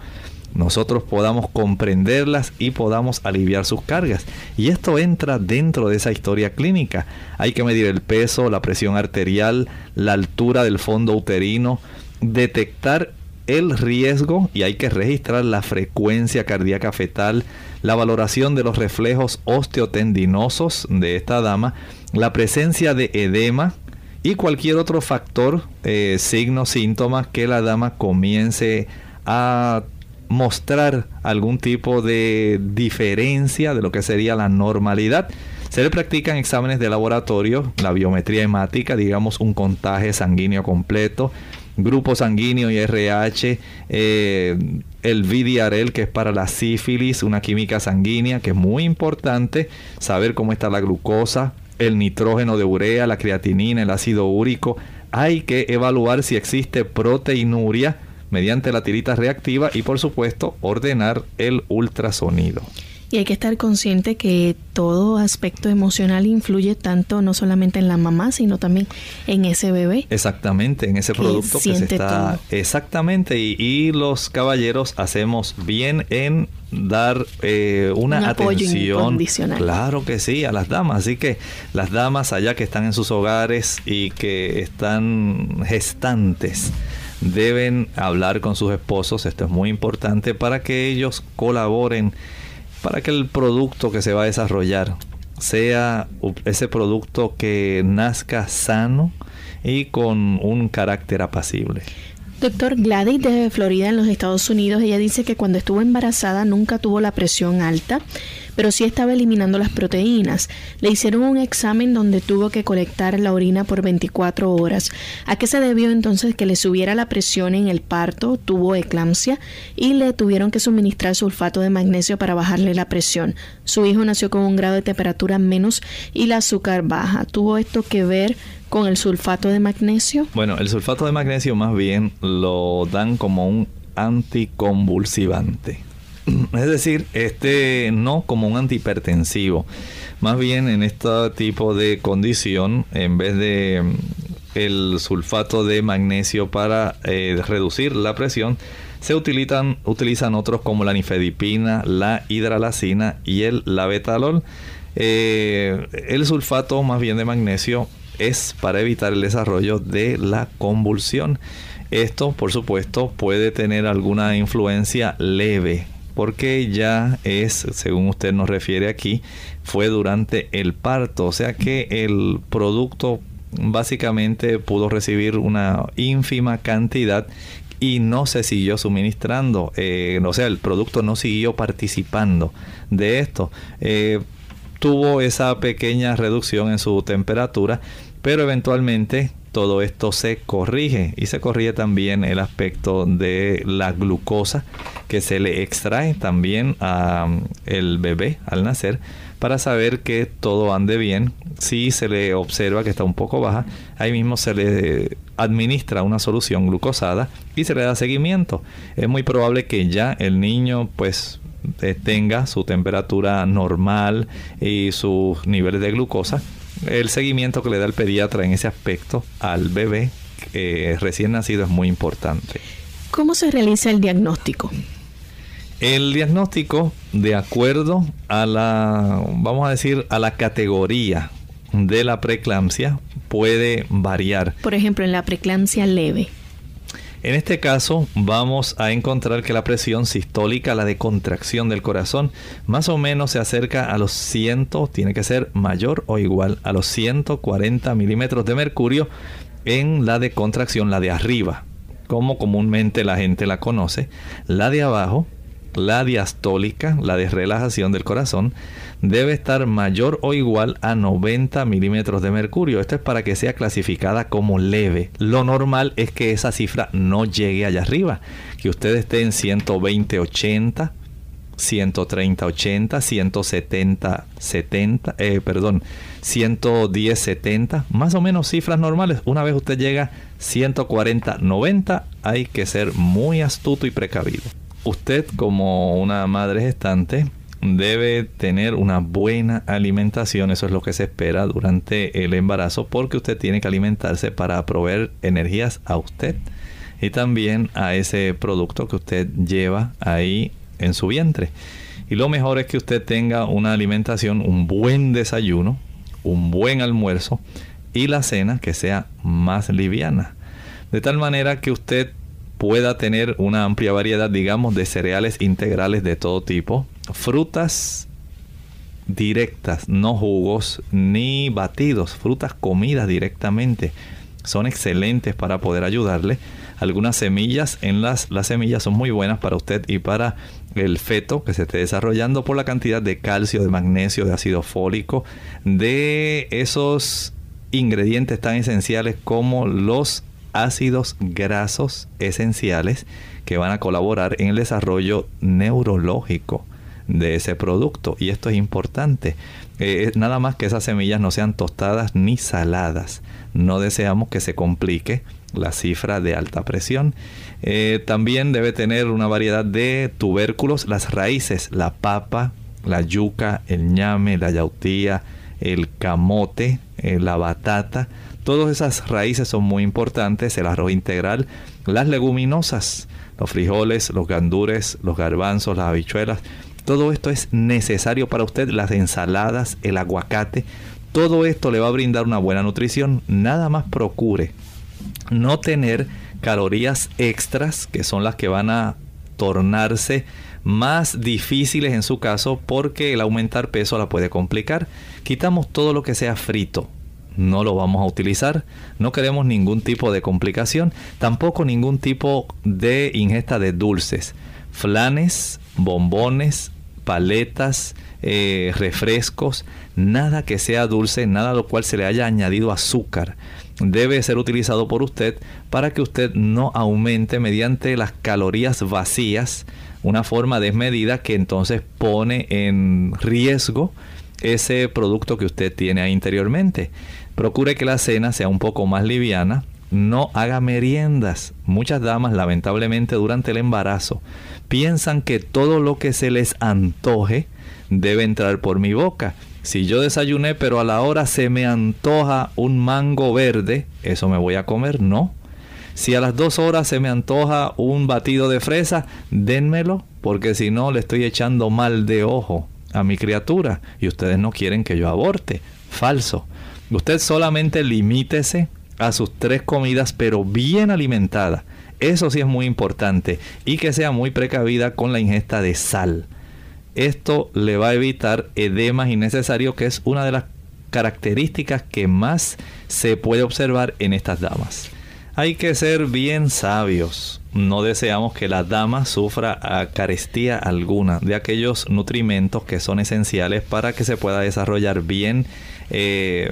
nosotros podamos comprenderlas y podamos aliviar sus cargas. Y esto entra dentro de esa historia clínica. Hay que medir el peso, la presión arterial, la altura del fondo uterino, detectar el riesgo y hay que registrar la frecuencia cardíaca fetal, la valoración de los reflejos osteotendinosos de esta dama, la presencia de edema y cualquier otro factor, eh, signo, síntoma que la dama comience a mostrar algún tipo de diferencia de lo que sería la normalidad. Se le practican exámenes de laboratorio, la biometría hemática, digamos un contagio sanguíneo completo, grupo sanguíneo y RH, eh, el VDRL que es para la sífilis, una química sanguínea que es muy importante, saber cómo está la glucosa, el nitrógeno de urea, la creatinina, el ácido úrico. Hay que evaluar si existe proteinuria mediante la tirita reactiva y por supuesto ordenar el ultrasonido. Y hay que estar consciente que todo aspecto emocional influye tanto no solamente en la mamá, sino también en ese bebé. Exactamente, en ese producto que se está... Exactamente, y, los caballeros hacemos bien en dar eh, una Un atención claro que sí a las damas así que las damas allá que están en sus hogares y que están gestantes deben hablar con sus esposos, esto es muy importante para que ellos colaboren, para que el producto que se va a desarrollar sea ese producto que nazca sano y con un carácter apacible. Doctor Gladys de Florida en los Estados Unidos, ella dice que cuando estuvo embarazada nunca tuvo la presión alta pero sí estaba eliminando las proteínas. Le hicieron un examen donde tuvo que colectar la orina por 24 horas. ¿A qué se debió entonces que le subiera la presión en el parto? Tuvo eclampsia y le tuvieron que suministrar sulfato de magnesio para bajarle la presión. Su hijo nació con un grado de temperatura menos y la azúcar baja. ¿Tuvo esto que ver con el sulfato de magnesio? Bueno, el sulfato de magnesio más bien lo dan como un anticonvulsivante. Es decir, este no como un antihipertensivo. Más bien en este tipo de condición, en vez de mm, el sulfato de magnesio para eh, reducir la presión, se utilizan, utilizan otros como la nifedipina, la hidralacina y el labetalol. Eh, el sulfato más bien de magnesio es para evitar el desarrollo de la convulsión. Esto, por supuesto, puede tener alguna influencia leve porque ya es, según usted nos refiere aquí, fue durante el parto, o sea que el producto básicamente pudo recibir una ínfima cantidad y no se siguió suministrando, eh, o sea, el producto no siguió participando de esto. Eh, tuvo esa pequeña reducción en su temperatura, pero eventualmente todo esto se corrige y se corrige también el aspecto de la glucosa que se le extrae también al bebé al nacer para saber que todo ande bien. Si se le observa que está un poco baja, ahí mismo se le administra una solución glucosada y se le da seguimiento. Es muy probable que ya el niño pues eh, tenga su temperatura normal y sus niveles de glucosa el seguimiento que le da el pediatra en ese aspecto al bebé recién nacido es muy importante. ¿Cómo se realiza el diagnóstico? El diagnóstico, de acuerdo a la, vamos a decir, a la categoría de la preeclampsia, puede variar. Por ejemplo, en la preeclampsia leve. En este caso vamos a encontrar que la presión sistólica, la de contracción del corazón, más o menos se acerca a los 100, tiene que ser mayor o igual a los 140 milímetros de mercurio en la de contracción, la de arriba, como comúnmente la gente la conoce. La de abajo, la diastólica, la de relajación del corazón, debe estar mayor o igual a 90 milímetros de mercurio. Esto es para que sea clasificada como leve. Lo normal es que esa cifra no llegue allá arriba, que usted esté en 120, 80. 130, 80, 170, 70, eh, perdón, 110, 70, más o menos cifras normales. Una vez usted llega 140, 90, hay que ser muy astuto y precavido. Usted como una madre gestante debe tener una buena alimentación, eso es lo que se espera durante el embarazo, porque usted tiene que alimentarse para proveer energías a usted y también a ese producto que usted lleva ahí en su vientre. Y lo mejor es que usted tenga una alimentación, un buen desayuno, un buen almuerzo y la cena que sea más liviana. De tal manera que usted pueda tener una amplia variedad, digamos, de cereales integrales de todo tipo, frutas directas, no jugos ni batidos, frutas comidas directamente. Son excelentes para poder ayudarle. Algunas semillas, en las, las semillas son muy buenas para usted y para el feto que se esté desarrollando por la cantidad de calcio, de magnesio, de ácido fólico, de esos ingredientes tan esenciales como los ácidos grasos esenciales que van a colaborar en el desarrollo neurológico de ese producto. Y esto es importante. Eh, nada más que esas semillas no sean tostadas ni saladas. No deseamos que se complique la cifra de alta presión. Eh, también debe tener una variedad de tubérculos, las raíces, la papa, la yuca, el ñame, la yautía, el camote, eh, la batata, Todas esas raíces son muy importantes, el arroz integral, las leguminosas, los frijoles, los gandures, los garbanzos, las habichuelas. Todo esto es necesario para usted, las ensaladas, el aguacate. Todo esto le va a brindar una buena nutrición. Nada más procure no tener calorías extras, que son las que van a tornarse más difíciles en su caso porque el aumentar peso la puede complicar. Quitamos todo lo que sea frito, no lo vamos a utilizar. No queremos ningún tipo de complicación, tampoco ningún tipo de ingesta de dulces, flanes, bombones, paletas, eh, refrescos, nada que sea dulce, nada a lo cual se le haya añadido azúcar. Debe ser utilizado por usted para que usted no aumente mediante las calorías vacías, una forma desmedida que entonces pone en riesgo ese producto que usted tiene ahí interiormente. Procure que la cena sea un poco más liviana. No haga meriendas. Muchas damas, lamentablemente, durante el embarazo, piensan que todo lo que se les antoje debe entrar por mi boca. Si yo desayuné, pero a la hora se me antoja un mango verde, ¿eso me voy a comer? No. Si a las dos horas se me antoja un batido de fresa, dénmelo, porque si no le estoy echando mal de ojo a mi criatura y ustedes no quieren que yo aborte. Falso. Usted solamente limítese a sus tres comidas, pero bien alimentada. Eso sí es muy importante. Y que sea muy precavida con la ingesta de sal. Esto le va a evitar edemas innecesarios, que es una de las características que más se puede observar en estas damas. Hay que ser bien sabios. No deseamos que la dama sufra carestía alguna de aquellos nutrimentos que son esenciales para que se pueda desarrollar bien eh,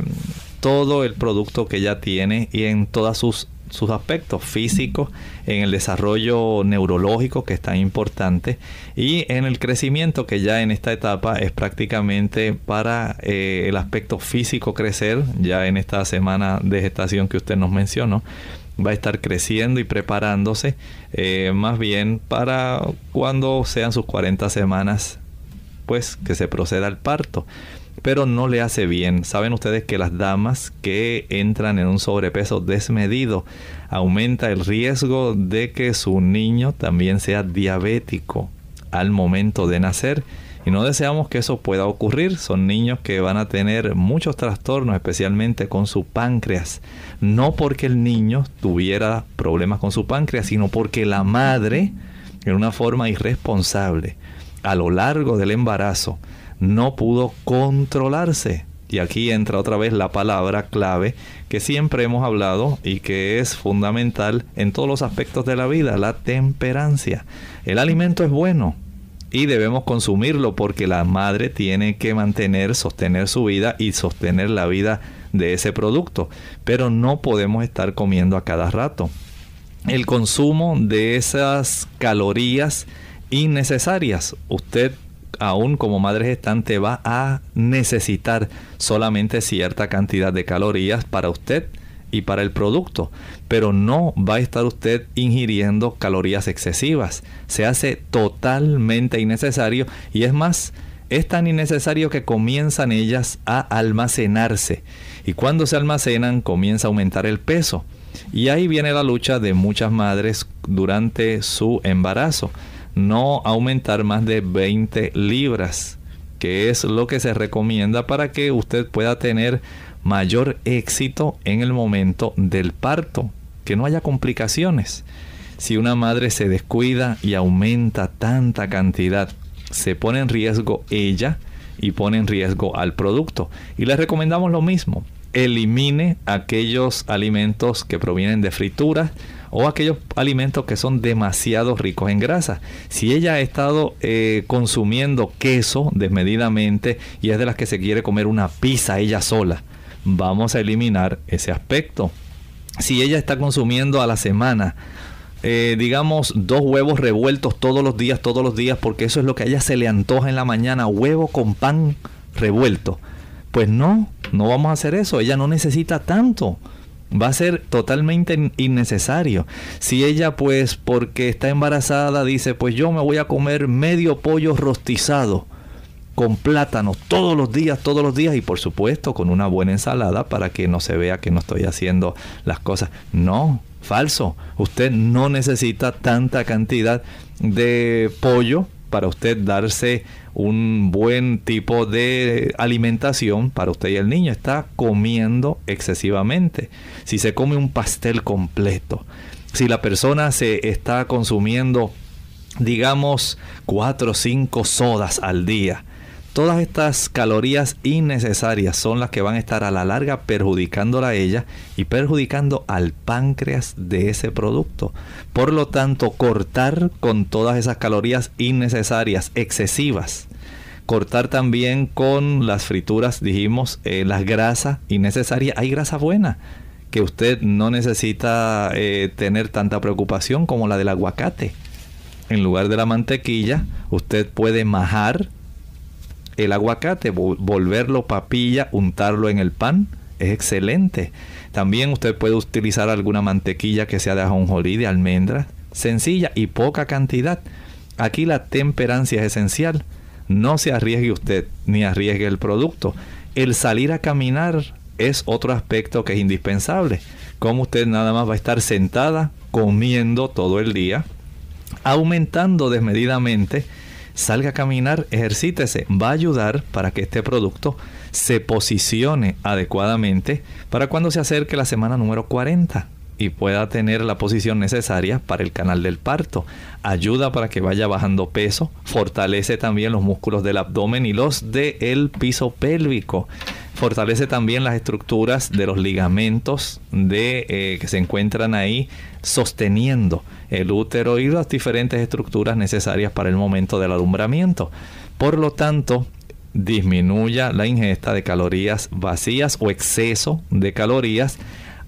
todo el producto que ella tiene y en todos sus, sus aspectos físicos, en el desarrollo neurológico que es tan importante y en el crecimiento que ya en esta etapa es prácticamente para eh, el aspecto físico crecer, ya en esta semana de gestación que usted nos mencionó va a estar creciendo y preparándose eh, más bien para cuando sean sus 40 semanas pues que se proceda al parto pero no le hace bien. Saben ustedes que las damas que entran en un sobrepeso desmedido aumenta el riesgo de que su niño también sea diabético al momento de nacer Y no deseamos que eso pueda ocurrir. Son niños que van a tener muchos trastornos, especialmente con su páncreas. No porque el niño tuviera problemas con su páncreas, sino porque la madre, en una forma irresponsable, a lo largo del embarazo, no pudo controlarse. Y aquí entra otra vez la palabra clave que siempre hemos hablado y que es fundamental en todos los aspectos de la vida, la temperancia. El alimento es bueno, y debemos consumirlo porque la madre tiene que mantener, sostener su vida y sostener la vida de ese producto. Pero no podemos estar comiendo a cada rato. El consumo de esas calorías innecesarias, usted aún como madre gestante va a necesitar solamente cierta cantidad de calorías para usted y para el producto, pero no va a estar usted ingiriendo calorías excesivas. Se hace totalmente innecesario y es más, es tan innecesario que comienzan ellas a almacenarse y cuando se almacenan comienza a aumentar el peso. Y ahí viene la lucha de muchas madres durante su embarazo. No aumentar más de 20 libras, que es lo que se recomienda para que usted pueda tener mayor éxito en el momento del parto, que no haya complicaciones. Si una madre se descuida y aumenta tanta cantidad, se pone en riesgo ella y pone en riesgo al producto. Y le recomendamos lo mismo. Elimine aquellos alimentos que provienen de frituras o aquellos alimentos que son demasiado ricos en grasa. Si ella ha estado eh, consumiendo queso desmedidamente y es de las que se quiere comer una pizza ella sola, vamos a eliminar ese aspecto. Si ella está consumiendo a la semana, eh, digamos, dos huevos revueltos todos los días, todos los días, porque eso es lo que a ella se le antoja en la mañana, huevo con pan revuelto. Pues no, no vamos a hacer eso, ella no necesita tanto. Va a ser totalmente innecesario. Si ella pues porque está embarazada dice, pues yo me voy a comer medio pollo rostizado con plátano todos los días, todos los días y por supuesto con una buena ensalada para que no se vea que no estoy haciendo las cosas. No, falso. Usted no necesita tanta cantidad de pollo para usted darse un buen tipo de alimentación para usted y el niño. Está comiendo excesivamente. Si se come un pastel completo, si la persona se está consumiendo, digamos, cuatro o cinco sodas al día, Todas estas calorías innecesarias son las que van a estar a la larga perjudicándola a ella y perjudicando al páncreas de ese producto. Por lo tanto, cortar con todas esas calorías innecesarias, excesivas. Cortar también con las frituras, dijimos, eh, las grasas innecesarias. Hay grasa buena que usted no necesita eh, tener tanta preocupación como la del aguacate. En lugar de la mantequilla, usted puede majar el aguacate, volverlo papilla, untarlo en el pan, es excelente. También usted puede utilizar alguna mantequilla que sea de ajonjolí, de almendras, sencilla y poca cantidad. Aquí la temperancia es esencial. No se arriesgue usted ni arriesgue el producto. El salir a caminar es otro aspecto que es indispensable. Como usted nada más va a estar sentada comiendo todo el día, aumentando desmedidamente salga a caminar, ejercítese, va a ayudar para que este producto se posicione adecuadamente para cuando se acerque la semana número 40 y pueda tener la posición necesaria para el canal del parto. Ayuda para que vaya bajando peso, fortalece también los músculos del abdomen y los del piso pélvico. Fortalece también las estructuras de los ligamentos de, eh, que se encuentran ahí sosteniendo el útero y las diferentes estructuras necesarias para el momento del alumbramiento. Por lo tanto, disminuya la ingesta de calorías vacías o exceso de calorías,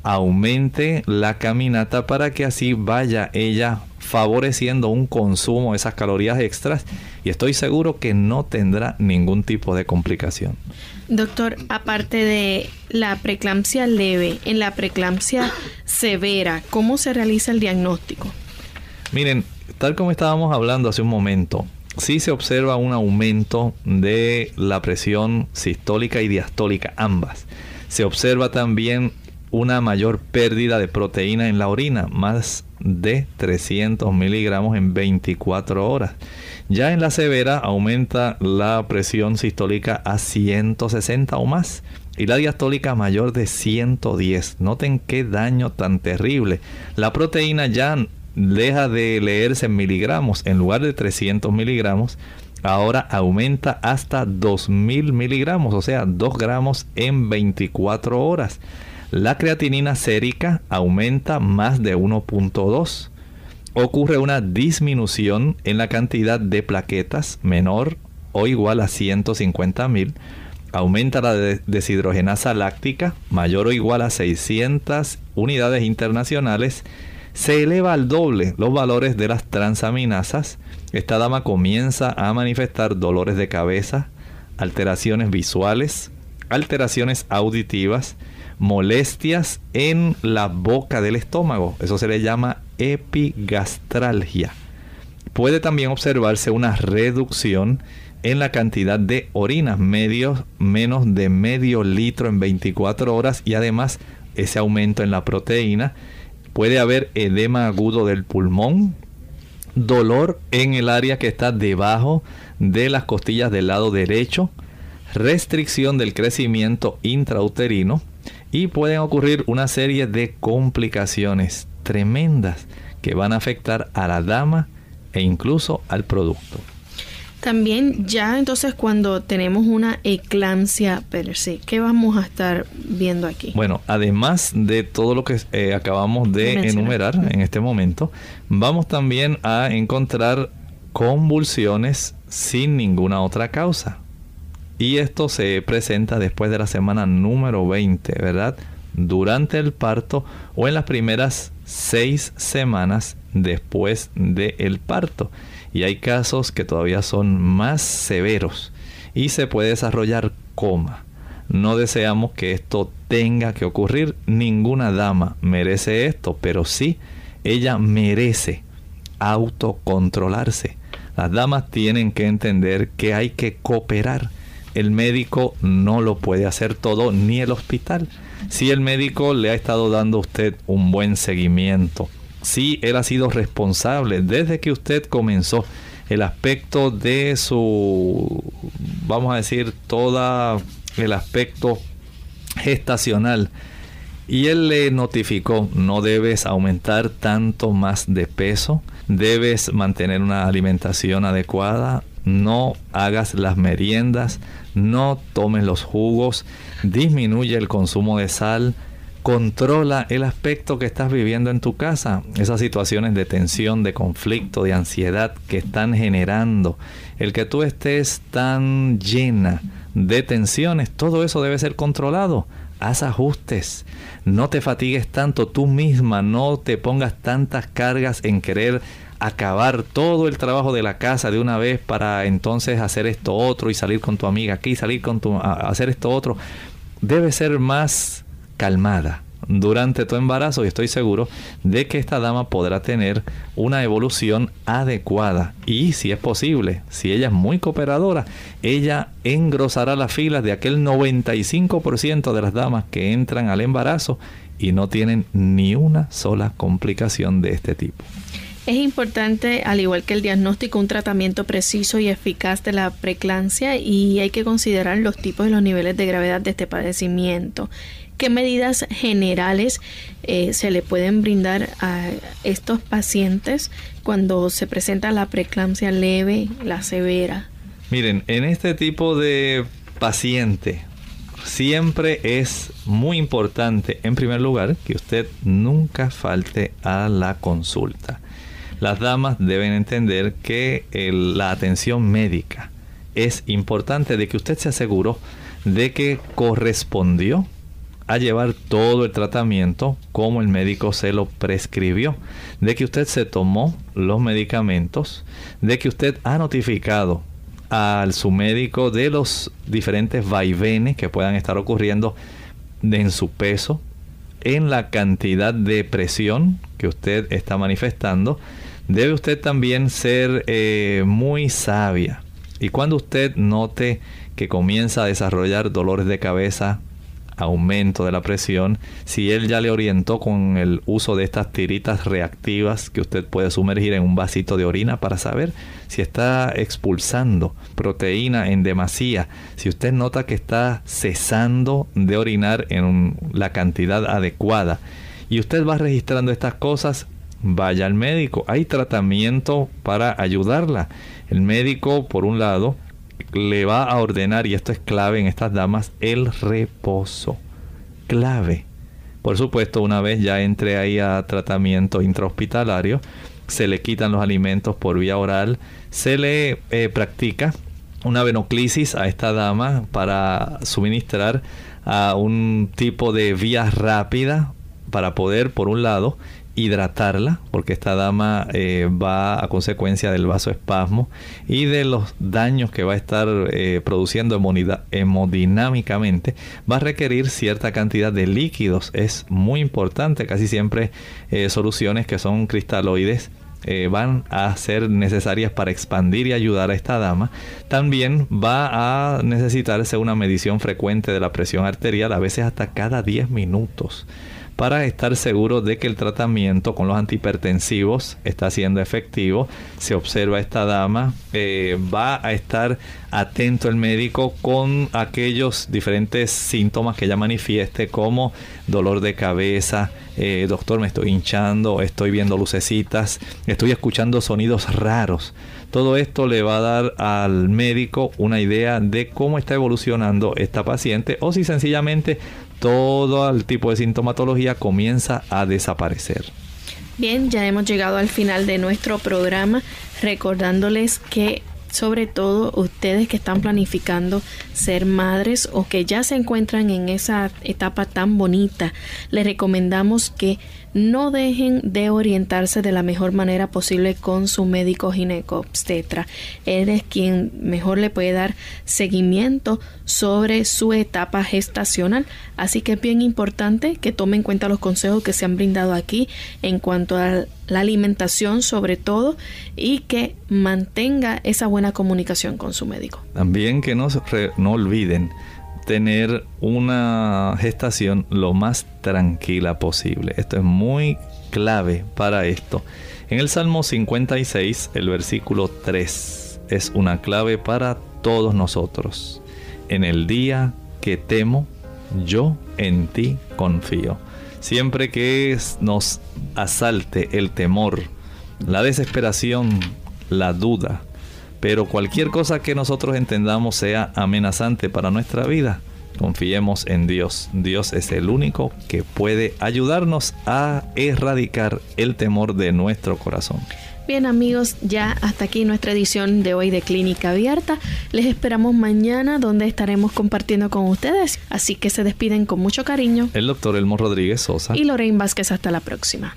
aumente la caminata para que así vaya ella favoreciendo un consumo de esas calorías extras y estoy seguro que no tendrá ningún tipo de complicación. Doctor, aparte de la preeclampsia leve, en la preeclampsia severa, ¿cómo se realiza el diagnóstico? Miren, tal como estábamos hablando hace un momento, sí se observa un aumento de la presión sistólica y diastólica, ambas. Se observa también una mayor pérdida de proteína en la orina, más de 300 miligramos en 24 horas. Ya en la severa aumenta la presión sistólica a 160 o más y la diastólica mayor de 110. Noten qué daño tan terrible. La proteína ya deja de leerse en miligramos. En lugar de 300 miligramos, ahora aumenta hasta 2000 miligramos, o sea, 2 gramos en 24 horas. La creatinina sérica aumenta más de 1.2. Ocurre una disminución en la cantidad de plaquetas menor o igual a 150 mil. Aumenta la deshidrogenasa láctica mayor o igual a 600 unidades internacionales se eleva al doble los valores de las transaminasas. Esta dama comienza a manifestar dolores de cabeza, alteraciones visuales, alteraciones auditivas, molestias en la boca del estómago. Eso se le llama epigastralgia. Puede también observarse una reducción en la cantidad de orinas, menos de medio litro en 24 horas y además ese aumento en la proteína Puede haber edema agudo del pulmón, dolor en el área que está debajo de las costillas del lado derecho, restricción del crecimiento intrauterino y pueden ocurrir una serie de complicaciones tremendas que van a afectar a la dama e incluso al producto. También ya entonces cuando tenemos una eclampsia per se, ¿qué vamos a estar viendo aquí? Bueno, además de todo lo que eh, acabamos de enumerar en este momento, vamos también a encontrar convulsiones sin ninguna otra causa. Y esto se presenta después de la semana número 20, ¿verdad? Durante el parto o en las primeras seis semanas después del parto y hay casos que todavía son más severos y se puede desarrollar coma. No deseamos que esto tenga que ocurrir. Ninguna dama merece esto, pero sí ella merece autocontrolarse. Las damas tienen que entender que hay que cooperar. El médico no lo puede hacer todo, ni el hospital. Si el médico le ha estado dando a usted un buen seguimiento, si él ha sido responsable desde que usted comenzó el aspecto de su, vamos a decir, todo el aspecto gestacional. Y él le notificó, no debes aumentar tanto más de peso, debes mantener una alimentación adecuada, no hagas las meriendas, no tomes los jugos, disminuye el consumo de sal, controla el aspecto que estás viviendo en tu casa, esas situaciones de tensión, de conflicto, de ansiedad que están generando, el que tú estés tan llena de tensiones, todo eso debe ser controlado. Haz ajustes, no te fatigues tanto tú misma, no te pongas tantas cargas en querer acabar todo el trabajo de la casa de una vez para entonces hacer esto otro y salir con tu amiga aquí, salir con tu hacer esto otro. Debe ser más calmada durante tu embarazo y estoy seguro de que esta dama podrá tener una evolución adecuada y si es posible, si ella es muy cooperadora, ella engrosará las filas de aquel 95% de las damas que entran al embarazo y no tienen ni una sola complicación de este tipo. Es importante, al igual que el diagnóstico, un tratamiento preciso y eficaz de la preeclampsia y hay que considerar los tipos y los niveles de gravedad de este padecimiento. ¿Qué medidas generales eh, se le pueden brindar a estos pacientes cuando se presenta la preeclampsia leve, la severa? Miren, en este tipo de paciente siempre es muy importante, en primer lugar, que usted nunca falte a la consulta. Las damas deben entender que la atención médica es importante de que usted se aseguró de que correspondió a llevar todo el tratamiento como el médico se lo prescribió, de que usted se tomó los medicamentos, de que usted ha notificado a su médico de los diferentes vaivenes que puedan estar ocurriendo en su peso, en la cantidad de presión que usted está manifestando. Debe usted también ser eh, muy sabia. Y cuando usted note que comienza a desarrollar dolores de cabeza, aumento de la presión, si él ya le orientó con el uso de estas tiritas reactivas que usted puede sumergir en un vasito de orina para saber si está expulsando proteína en demasía, si usted nota que está cesando de orinar en la cantidad adecuada y usted va registrando estas cosas, vaya al médico. Hay tratamiento para ayudarla. El médico, por un lado, le va a ordenar, y esto es clave en estas damas, el reposo. Clave. Por supuesto, una vez ya entre ahí a tratamiento intrahospitalario, se le quitan los alimentos por vía oral, se le eh, practica una venoclisis a esta dama para suministrar a un tipo de vía rápida para poder, por un lado, hidratarla, porque esta dama eh, va a consecuencia del vasoespasmo y de los daños que va a estar eh, produciendo hemodinámicamente, va a requerir cierta cantidad de líquidos. Es muy importante, casi siempre eh, soluciones que son cristaloides van a ser necesarias para expandir y ayudar a esta dama. También va a necesitarse una medición frecuente de la presión arterial, a veces hasta cada 10 minutos para estar seguro de que el tratamiento con los antihipertensivos está siendo efectivo. Se observa esta dama, eh, va a estar atento el médico con aquellos diferentes síntomas que ella manifieste como dolor de cabeza, eh, doctor me estoy hinchando, estoy viendo lucecitas, estoy escuchando sonidos raros. Todo esto le va a dar al médico una idea de cómo está evolucionando esta paciente o si sencillamente todo el tipo de sintomatología comienza a desaparecer. Bien, ya hemos llegado al final de nuestro programa recordándoles que sobre todo ustedes que están planificando ser madres o que ya se encuentran en esa etapa tan bonita, les recomendamos que no dejen de orientarse de la mejor manera posible con su médico ginecobstetra. Él es quien mejor le puede dar seguimiento sobre su etapa gestacional. Así que es bien importante que tome en cuenta los consejos que se han brindado aquí en cuanto a la alimentación sobre todo y que mantenga esa buena comunicación con su médico. También que no, no olviden tener una gestación lo más tranquila posible. Esto es muy clave para esto. En el Salmo 56, el versículo 3 es una clave para todos nosotros. En el día que temo, yo en ti confío. Siempre que nos asalte el temor, la desesperación, la duda, pero cualquier cosa que nosotros entendamos sea amenazante para nuestra vida, confiemos en Dios. Dios es el único que puede ayudarnos a erradicar el temor de nuestro corazón. Bien amigos, ya hasta aquí nuestra edición de hoy de Clínica Abierta. Les esperamos mañana donde estaremos compartiendo con ustedes. Así que se despiden con mucho cariño. El doctor Elmo Rodríguez Sosa. Y Lorraine Vázquez. Hasta la próxima.